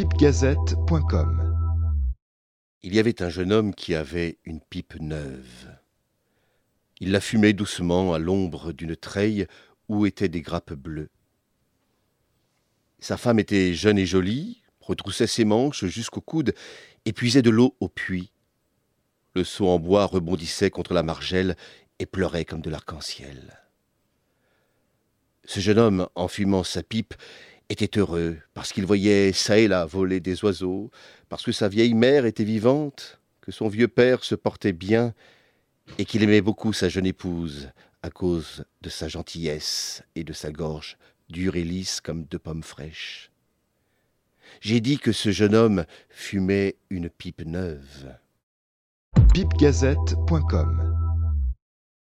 pipegazette.com Il y avait un jeune homme qui avait une pipe neuve. Il la fumait doucement à l'ombre d'une treille où étaient des grappes bleues. Sa femme était jeune et jolie, retroussait ses manches jusqu'au coude et puisait de l'eau au puits. Le seau en bois rebondissait contre la margelle et pleurait comme de l'arc-en-ciel. Ce jeune homme, en fumant sa pipe, était heureux parce qu'il voyait çà et là voler des oiseaux, parce que sa vieille mère était vivante, que son vieux père se portait bien et qu'il aimait beaucoup sa jeune épouse à cause de sa gentillesse et de sa gorge dure et lisse comme deux pommes fraîches. J'ai dit que ce jeune homme fumait une pipe neuve. pipegazette.com